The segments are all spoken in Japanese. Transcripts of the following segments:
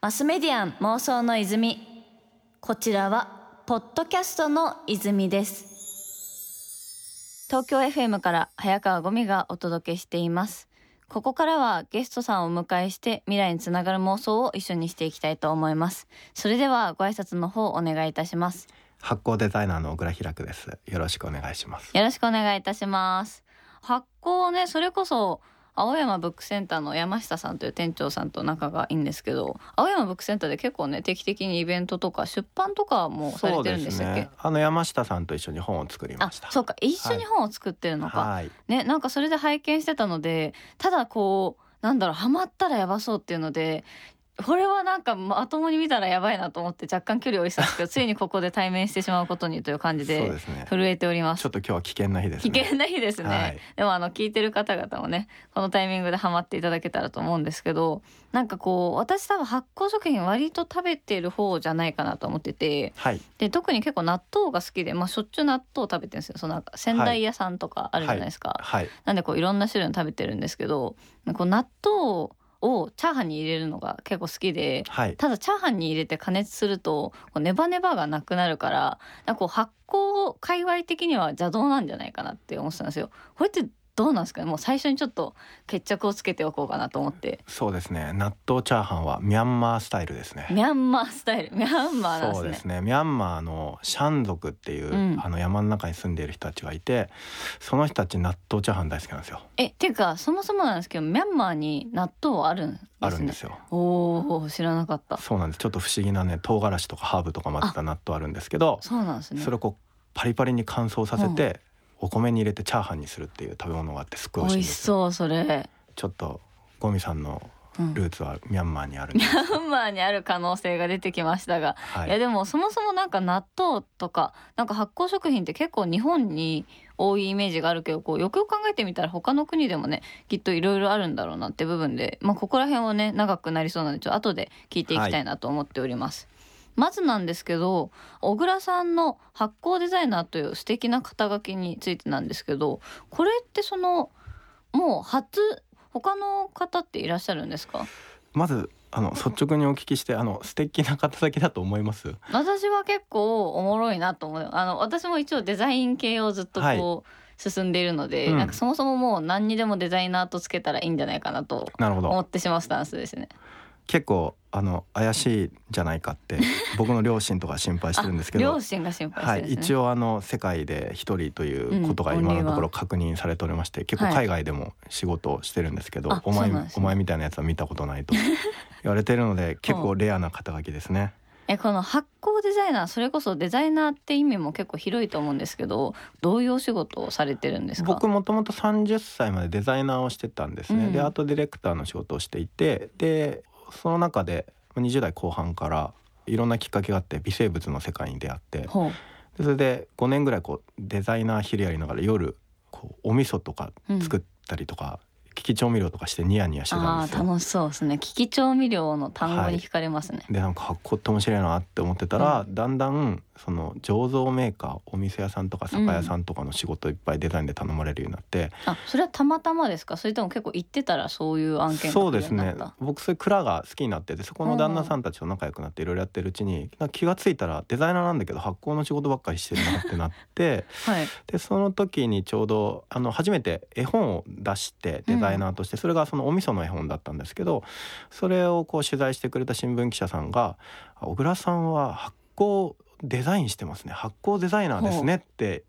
マスメディアン妄想の泉。こちらはポッドキャストの泉です。東京 FM から早川ゴミがお届けしています。ここからはゲストさんをお迎えして未来につながる妄想を一緒にしていきたいと思います。それではご挨拶の方お願いいたします。発行デザイナーの小倉開です。よろしくお願いします。よろしくお願いいたします。発行ねそれこそ青山ブックセンターの山下さんという店長さんと仲がいいんですけど青山ブックセンターで結構ね定期的にイベントとか出版とかもされてるんでしたっけ、ね、あの山下さんと一緒に本を作りました。そうか。一緒に本を作ってるのか、はい、ねなんかそれで拝見してたのでただこうなんだろうハマったらやばそうっていうのでこれはなんかまともに見たらやばいなと思って若干距離を置いてたんですけど ついにここで対面してしまうことにという感じで震えております、ちょっと今日は危険な日です、ね、危険な日ですね、はい、でもあの聞いてる方々もねこのタイミングでハマっていただけたらと思うんですけどなんかこう私多分発酵食品割と食べてる方じゃないかなと思ってて、はい、で特に結構納豆が好きで、まあ、しょっちゅう納豆食べてるんですよ。そのなんか仙台屋さんとかあるじゃないですか、はい、なんでこういろんな種類の食べてるんですけどこう納豆をチャーハンに入れるのが結構好きで、はい、ただチャーハンに入れて加熱するとこうネバネバがなくなるからなんかこう発酵界隈的には邪道なんじゃないかなって思ってたんですよ。これってどうなんですかね？もう最初にちょっと決着をつけておこうかなと思って。そうですね。納豆チャーハンはミャンマースタイルですね。ミャンマースタイル。ミャンマー、ね、そうですね。ミャンマーのシャン族っていう、うん、あの山の中に住んでいる人たちがいてその人たち納豆チャーハン大好きなんですよ。えっていうかそもそもなんですけどミャンマーに納豆あるんです、ね、あるんですよ。おお知らなかった。そうなんです。ちょっと不思議なね唐辛子とかハーブとか混ぜた納豆あるんですけどそうなんですね。それをこうパリパリに乾燥させて、お米に入れてチャーハンにするっていう食べ物があってすっごい美味しいそうそれ。ちょっとゴミさんのルーツはミャンマーにある、うん、ミャンマーにある可能性が出てきましたが、はい、いやでもそもそもなんか納豆とかなんか発酵食品って結構日本に多いイメージがあるけどこうよくよく考えてみたら他の国でもねきっといろいろあるんだろうなって部分で、まあ、ここら辺はね長くなりそうなのでちょっと後で聞いていきたいなと思っております。はいまずなんですけど小倉さんの発酵デザイナーという素敵な肩書きについてなんですけどこれってそのもう初他の方っていらっしゃるんですか？まずあの率直にお聞きしてあの素敵な肩書きだと思います。私は結構おもろいなと思う。あの私も一応デザイン系をずっとこう、はい。進んでいるので、うん、なんかそもそももう何にでもデザイナーとつけたらいいんじゃないかなと思ってしまうスタンスですね。結構あの怪しいじゃないかって 僕の両親とか心配してるんですけど両親が心配ね、はい、一応あの世界で一人ということが今のところ確認されておりまして、うん、結構海外でも仕事をしてるんですけど、はい、お前、ね、お前みたいなやつは見たことないと 言われてるので結構レアな肩書きですね。えこの発酵デザイナーそれこそデザイナーって意味も結構広いと思うんですけどどういうお仕事をされてるんですか？僕もともと30歳までデザイナーをしてたんですね、うん、でアートディレクターの仕事をしていてでその中で20代後半からいろんなきっかけがあって微生物の世界に出会ってでそれで5年ぐらいこうデザイナー昼やりながら夜こうお味噌とか作ったりとか、利き調味料とかしてニヤニヤしてたんですよ。楽しそうですね。利き調味料の単語に惹かれますね、はい、でなんか発酵って面白いなって思ってたら、うん、だんだんその醸造メーカーお店屋さんとか酒屋さんとかの仕事いっぱいデザインで頼まれるようになって、うん、あそれはたまたまですか？それとも結構行ってたらそういう案件そうですね。僕そういう蔵が好きになっててそこの旦那さんたちと仲良くなっていろいろやってるうちに気が付いたらデザイナーなんだけど発酵の仕事ばっかりしてるなってなって、はい、でその時にちょうどあの初めて絵本を出してデザイナーとして、それがそのお味噌の絵本だったんですけどそれをこう取材してくれた新聞記者さんが「小倉さんは発酵デザインしてますね。発酵デザイナーですね」って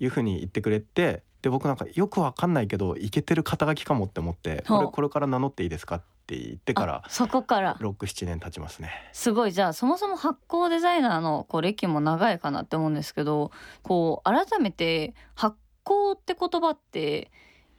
いうふうに言ってくれてで僕なんかよくわかんないけどいけてる肩書きかもって思ってこれこれから名乗っていいですかって言ってからそこから。67年経ちますね。すごい。じゃあそもそも発酵デザイナーのこう歴も長いかなって思うんですけどこう改めて発酵って言葉って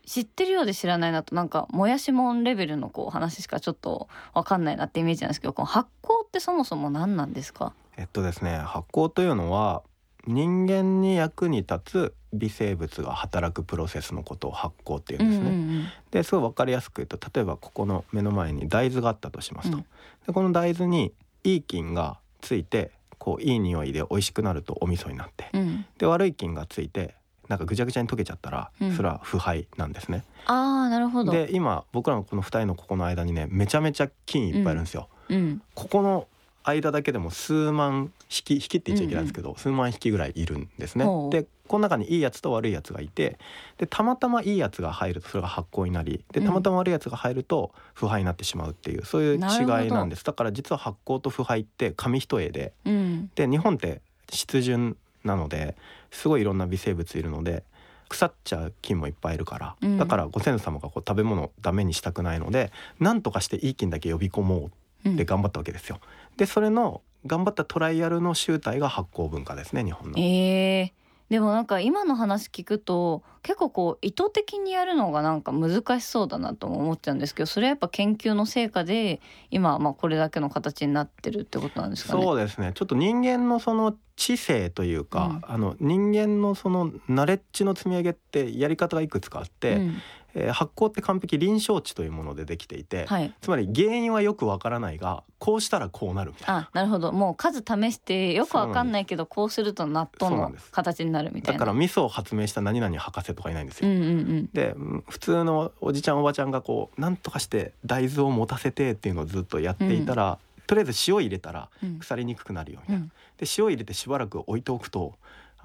知ってるようで知らないなとなんかもやしもんレベルのこう話しかちょっと分かんないなってイメージなんですけどこの発酵ってそもそも何なんですか？えっとですね発酵というのは人間に役に立つ微生物が働くプロセスのことを発酵っていうんですね。うんうんうん、ですごい分かりやすく言うと例えばここの目の前に大豆があったとしますと。うん、でこの大豆にいい菌がついてこういい匂いで美味しくなるとお味噌になって、うん、で悪い菌がついてなんかぐちゃぐちゃに溶けちゃったら、うんそれは腐敗なんですね。ああなるほど。で今僕らのこの2人のここの間にねめちゃめちゃ菌いっぱいいるんですよ。うんここの間だけでも数万匹匹って言っちゃいけないんですけど、数万匹ぐらいいるんですね。でこの中にいいやつと悪いやつがいてでたまたまいいやつが入るとそれが発酵になりでうんたまたま悪いやつが入ると腐敗になってしまうっていうそういう違いなんですだから実は発酵と腐敗って紙一重でうんで日本って湿潤なのですごいいろんな微生物いるので腐っちゃう菌もいっぱいいるから、うんだからご先祖様がこう食べ物をダメにしたくないので何とかしていい菌だけ呼び込もううんで頑張ったわけですよ。でそれの頑張ったトライアルの集大が発酵文化ですね日本の。えーでもなんか今の話聞くと結構こう意図的にやるのがなんか難しそうだなとも思っちゃうんですけどそれはやっぱ研究の成果で今はまあこれだけの形になってるってことなんですかね？そうですね。ちょっと人間のその知性というか、あの人間のそのナレッジの積み上げってやり方がいくつかあって、うんえー発酵って完璧臨床値というものでできていて、はいつまり原因はよくわからないがこうしたらこうなるみたいな。あなるほどもう数試してよくわかんないけどこうすると納豆の形になるみたいな。だから味噌を発明した何々博士とかいないんですよ。うんうんうんでうん普通のおじちゃんおばちゃんがこうなんとかして大豆を持たせてっていうのをずっとやっていたら、とりあえず塩入れたらうん腐りにくくなるよみたいな。うんで塩入れてしばらく置いておくと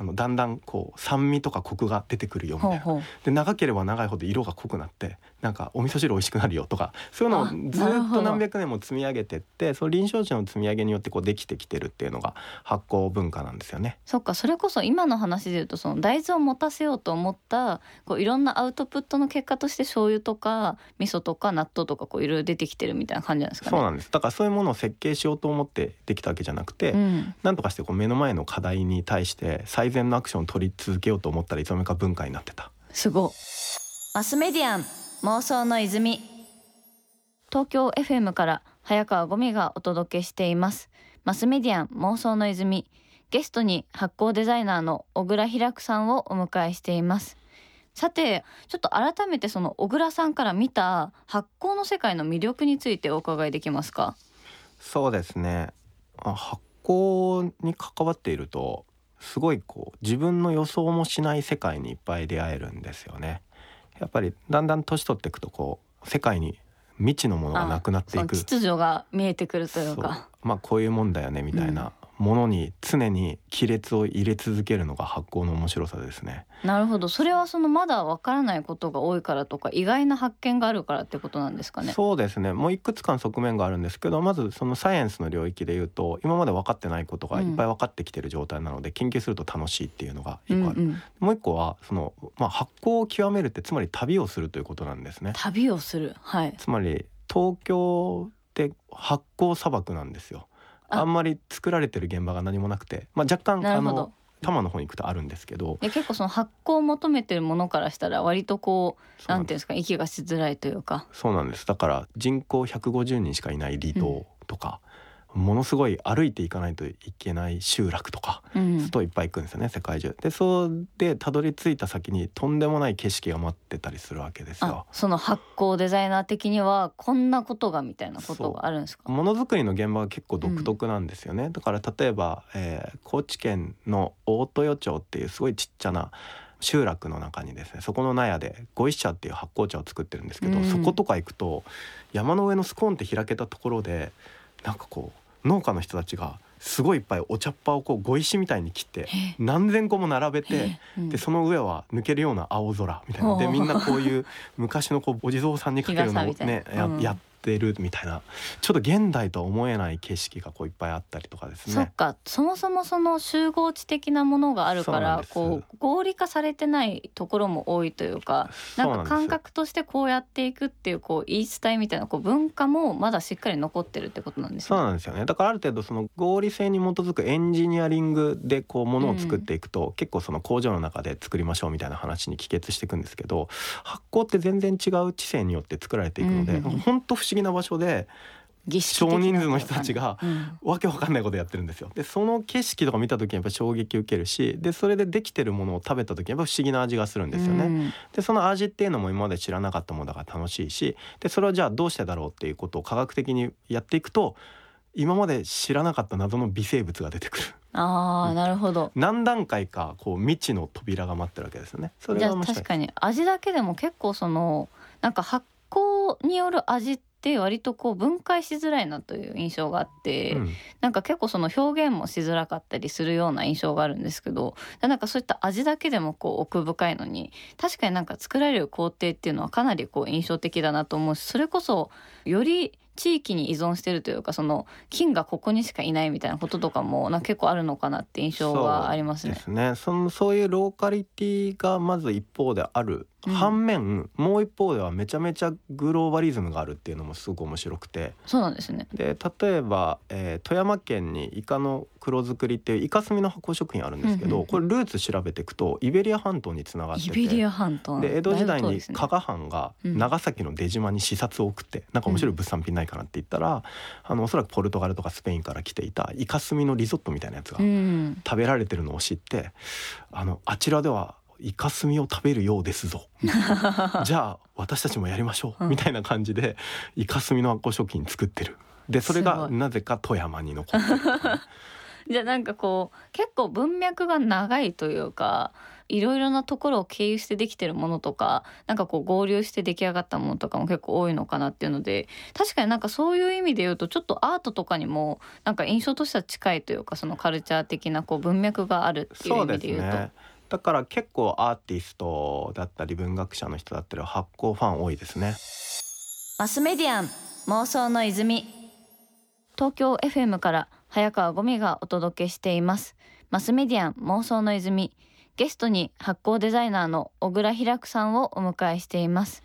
あのだんだんこう酸味とかコクが出てくるよみたいな。で長ければ長いほど色が濃くなってなんかお味噌汁美味しくなるよとかそういうのをあずっと何百年も積み上げてってその臨床値の積み上げによってこうできてきてるっていうのが発酵文化なんですよね。そっかそれこそ今の話で言うとその大豆を持たせようと思ったこういろんなアウトプットの結果として醤油とか味噌とか納豆とかこういろいろ出てきてるみたいな感じなんですかね。そうなんですだからそういうものを設計しようと思ってできたわけじゃなくて、うんなんとかしてこう目の前の課題に対して最善のアクションを取り続けようと思ったらいつの間にか文化になってた。すごいマスメディアン妄想の泉。東京 FM から早川ゴミがお届けしています。マスメディアン妄想の泉。ゲストに発酵デザイナーの小倉平久さんをお迎えしています。さてちょっと改めてその小倉さんから見た発酵の世界の魅力についてお伺いできますか？そうですね。発酵に関わっているとすごいこう自分の予想もしない世界にいっぱい出会えるんですよね。やっぱりだんだん年取っていくとこう世界に未知のものがなくなっていく。秩序が見えてくるというか。まあこういうもんだよねみたいなものに常に亀裂を入れ続けるのが発酵の面白さですね。なるほど。それはそのまだわからないことが多いからとか意外な発見があるからってことなんですかね。そうですね。もういくつかの側面があるんですけどまずそのサイエンスの領域で言うと今まで分かってないことがいっぱい分かってきてる状態なので、研究すると楽しいっていうのが一個ある、うんうん、もう一個はその、まあ、発酵を極めるってつまり旅をするということなんですね。旅をする。はい。つまり東京って発酵砂漠なんですよああんまり作られてる現場が何もなくて、まあ、若干あなるほど。の多摩の方に行くとあるんですけど。で結構その発酵を求めてるものからしたら割とこうそうなんていうんですか息がしづらいというか。そうなんです。だから人口150人しかいない離島とか、ものすごい歩いていかないといけない集落とかうん。といっぱい行くんですよね世界中。でそうでたどり着いた先にとんでもない景色が待ってたりするわけですあよ。その発酵デザイナー的にはこんなことがみたいなことがあるんですか？ものづくりの現場が結構独特なんですよね、だから例えば、えー高知県の大豊町っていうすごいちっちゃな集落の中にですねそこの納屋で五一茶っていう発酵茶を作ってるんですけど、うん。そことか行くと山の上のスコーンって開けたところでなんかこう農家の人たちがすごいいっぱいお茶っ葉をこう碁石みたいに切ってへ何千個も並べえ。て。うん。でその上は抜けるような青空みたいな。でみんなこういう昔のこうお地蔵さんにかけるのをね ややってるみたいなちょっと現代とは思えない景色がこういっぱいあったりとかですね。そっか。そもそもその集合値的なものがあるからこう合理化されてないところも多いというかなんか感覚としてこうやっていくっていうこう言い伝えみたいなこう文化もまだしっかり残ってるってことなんですね。そうなんですよね。だからある程度その合理性に基づくエンジニアリングでこうものを作っていくと、結構その工場の中で作りましょうみたいな話に帰結していくんですけど発酵って全然違う知性によって作られていくので、うんうんうん。本当不思議な場所で少人数の人たちがうん。わけわかんないことやってるんですよ。でその景色とか見た時にやっぱ衝撃受けるしでそれでできてるものを食べた時にやっぱ不思議な味がするんですよね、うん。でその味っていうのも今まで知らなかったものだから楽しいしでそれをじゃあどうしてだろうっていうことを科学的にやっていくと今まで知らなかった謎の微生物が出てくる。あーなるほど。何段階かこう未知の扉が待ってるわけですよね。それじゃあが確かに味だけでも結構そのなんか発酵による味って割とこう分解しづらいなという印象があって、うんなんか結構その表現もしづらかったりするような印象があるんですけどなんかそういった味だけでもこう奥深いのに確かになんか作られる工程っていうのはかなりこう印象的だなと思うしそれこそより地域に依存してるというかその菌がここにしかいないみたいなこととかもな結構あるのかなって印象がありますねで。すねそのそういうローカリティがまず一方である、うん。反面もう一方ではめちゃめちゃグローバリズムがあるっていうのもすごく面白くて。そうなんですね。で例えば、えー富山県にイカの黒作りっていうイカスミの発酵食品あるんですけど、うんうんうん。これルーツ調べていくとイベリア半島につながってて。イベリア半島ので江戸時代に加賀藩がうん。長崎の出島に視察を送って、なんか面白い物産品ないかなって言ったら、あのおそらくポルトガルとかスペインから来ていたイカスミのリゾットみたいなやつがうん、食べられてるのを知ってあのあちらではイカスミを食べるようですぞ じゃあ私たちもやりましょう、うん。みたいな感じでイカスミの発酵食品作ってるでそれがなぜか富山に残ってる。じゃあなんかこう結構文脈が長いというかいろいろなところを経由してできてるものとかなんかこう合流して出来上がったものとかも結構多いのかなっていうので確かになんかそういう意味で言うとちょっとアートとかにもなんか印象としては近いというかそのカルチャー的なこう文脈があるっていう意そうです味で言うと。ねだから結構アーティストだったり文学者の人だったりは発酵ファン多いですね。マスメディアン妄想の泉。東京 FM から早川ゴミがお届けしています。マスメディアン妄想の泉。ゲストに発酵デザイナーの小倉ひらくさんをお迎えしています。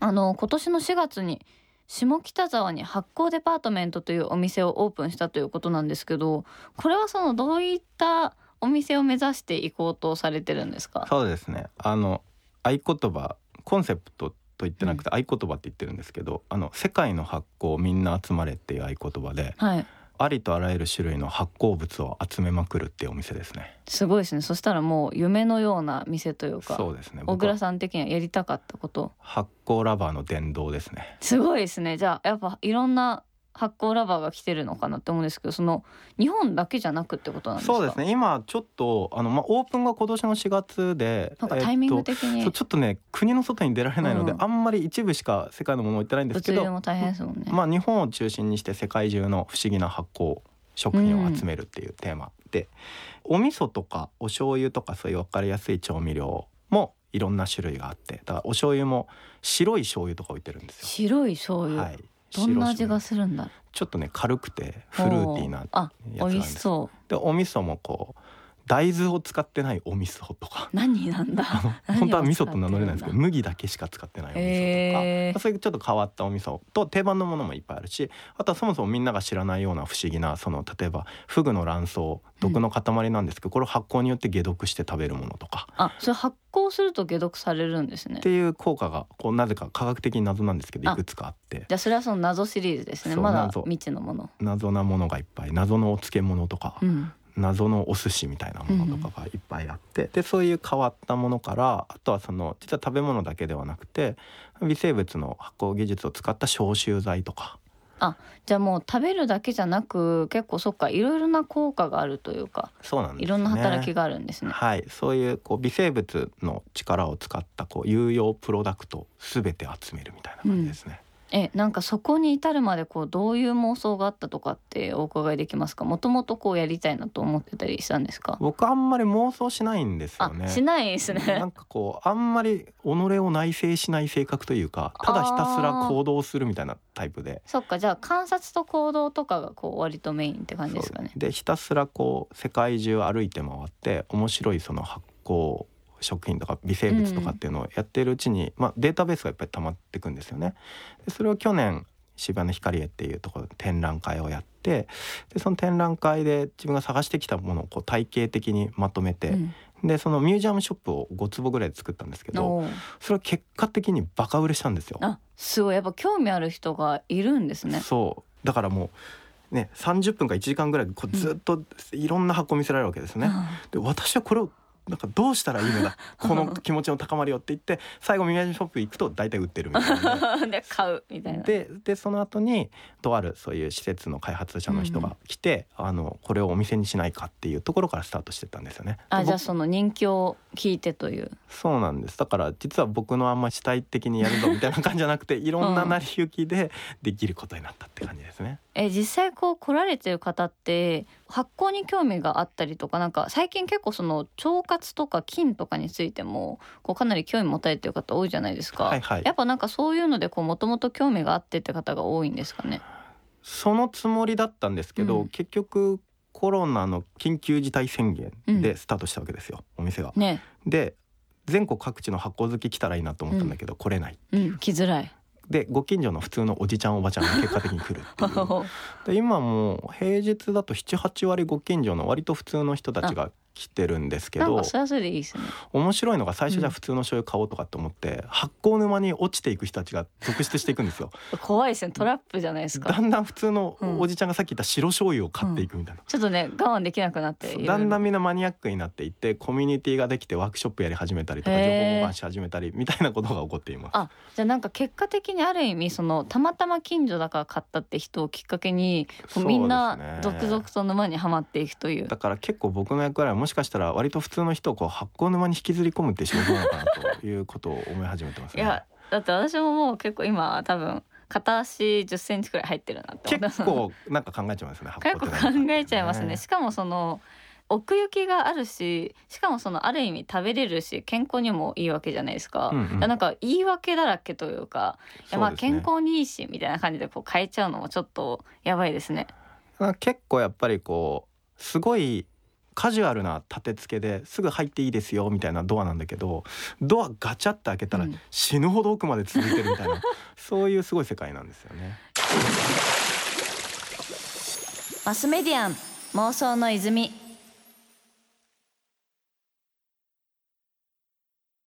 あの今年の4月に下北沢に発酵デパートメントというお店をオープンしたということなんですけどこれはそのどういったお店を目指していこうとされてるんですか？そうですね。あの合言葉コンセプトと言ってなくて合言葉って言ってるんですけど、あの世界の発酵みんな集まれっていう合言葉ではい。ありとあらゆる種類の発酵物を集めまくるっていうお店ですね。すごいですね。そしたらもう夢のような店というかそうですね。小倉さん的にはやりたかったこと。発酵ラバーの殿堂ですね。すごいですね。じゃあやっぱいろんな発酵ラバーが来てるのかなって思うんですけどその日本だけじゃなくってことなんですか？そうですね。今ちょっとあの、まあ、オープンが今年の4月でなんかタイミングえっと的にそうちょっとね国の外に出られないので、うんあんまり一部しか世界のものを置いてないんですけどね、まあ、日本を中心にして世界中の不思議な発酵食品を集めるっていうテーマで、お味噌とかお醤油とかそういう分かりやすい調味料もいろんな種類があってだからお醤油も白い醤油とか置いてるんですよ。白い醤油、はい、どんな味がするんだちょっとね軽くてフルーティーなやつあなんです。美味しそう。でお味噌もこう大豆を使ってないお味噌とか。何なんだ？本当は味噌と名乗れないんですけど麦だけしか使ってないお味噌とか、へー。そういうちょっと変わったお味噌と定番のものもいっぱいあるしあとはそもそもみんなが知らないような不思議なその例えばフグの卵巣毒の塊なんですけど、これを発酵によって解毒して食べるものとか。あそれ発酵すると解毒されるんですね。っていう効果がこうなぜか科学的に謎なんですけどあ。いくつかあって。じゃあそれはその謎シリーズですね。まだ謎。未知のもの。謎なものがいっぱい。謎のお漬物とか、うん謎のお寿司みたいなものとかがいっぱいあって、でそういう変わったものからあとはその実は食べ物だけではなくて微生物の発酵技術を使った消臭剤とかじゃあもう食べるだけじゃなく結構そっかいろいろな効果があるというかそうなんです、ね、いろんな働きがあるんですね。はいそういうこう微生物の力を使ったこう有用プロダクトを全て集めるみたいな感じですね。えなんかそこに至るまでこうどういう妄想があったとかってお伺いできますか？もともとこうやりたいなと思ってたりしたんですか？僕あんまり妄想しないんですよあね。しないですなねんかこうあんまり己を内省しない性格というかただひたすら行動するみたいなタイプで。そっかじゃあ観察と行動とかがこう割とメインって感じですかね？でひたすらこう世界中歩いて回って面白いその発酵食品とか微生物とかっていうのをやってるうちに、まあ、データベースがやっぱり溜まっていくんですよね。でそれを去年渋谷の光栄っていうところで展覧会をやってでその展覧会で自分が探してきたものをこう体系的にまとめて、うん。でそのミュージアムショップを5坪ぐらいで作ったんですけどそれは結果的にバカ売れしたんですよ。あすごい。やっぱ興味ある人がいるんですね。そう。だからもうね30分か1時間ぐらいこうずっといろんな箱見せられるわけですね。で私はこれをなんかどうしたらいいのだ この気持ちの高まりをって言って最後ミヤジショップ行くと大体売ってるみたいな。で買うみたいな。ででその後にとあるそういう施設の開発者の人が来て、あのこれをお店にしないかっていうところからスタートしてたんですよね。あじゃあ僕その人気を聞いてという。そうなんです。だから実は僕のあんま主体的にやるぞみたいな感じじゃなくて いろんな成り行きでできることになったって感じですね。え実際こう来られてる方って発酵に興味があったりとかなんか最近結構その腸活とか菌とかについてもこうかなり興味持たれてる方多いじゃないですか、はいはい。やっぱなんかそういうのでもともと興味があってって方が多いんですかね？そのつもりだったんですけど、うん。結局コロナの緊急事態宣言でスタートしたわけですよ、お店が。ね。で全国各地の発酵好き来たらいいなと思ったんだけど、来れない。うん。来づらい。でご近所の普通のおじちゃんおばちゃんが結果的に来るっていう。で今もう平日だと78割ご近所の割と普通の人たちが来てるんですけどなんかそれはそれでいいですね。面白いのが最初じゃ普通の醤油買おうとかって思って、発酵沼に落ちていく人たちが続出していくんですよ。怖いですね。トラップじゃないですか。だんだん普通のうん。おじちゃんがさっき言った白醤油を買っていくみたいな。ちょっとね我慢できなくなってだんだんみんなマニアックになっていってコミュニティができてワークショップやり始めたりとか情報交換し始めたりみたいなことが起こっています。あじゃあなんか結果的にある意味そのたまたま近所だから買ったって人をきっかけにみんな続々と沼にはまっていくという。だから結構僕の役割はもしかしたら割と普通の人をこう発酵沼に引きずり込むって仕事なのかなということを思い始めてますね。いやだって私ももう結構今多分片足10センチくらい入ってるなって結構なんか考えちゃいますね。結構考えちゃいますね。しかもその奥行きがあるししかもそのある意味食べれるし健康にもいいわけじゃないですか,、うんうん。なんか言い訳だらけというかいやまあ健康にいいしみたいな感じでこう変えちゃうのもちょっとやばいですね。結構やっぱりこうすごいカジュアルな立て付けですぐ入っていいですよみたいなドアなんだけどドアガチャって開けたらうん死ぬほど奥まで続いてるみたいな、そういうすごい世界なんですよね。マスメディアン妄想の泉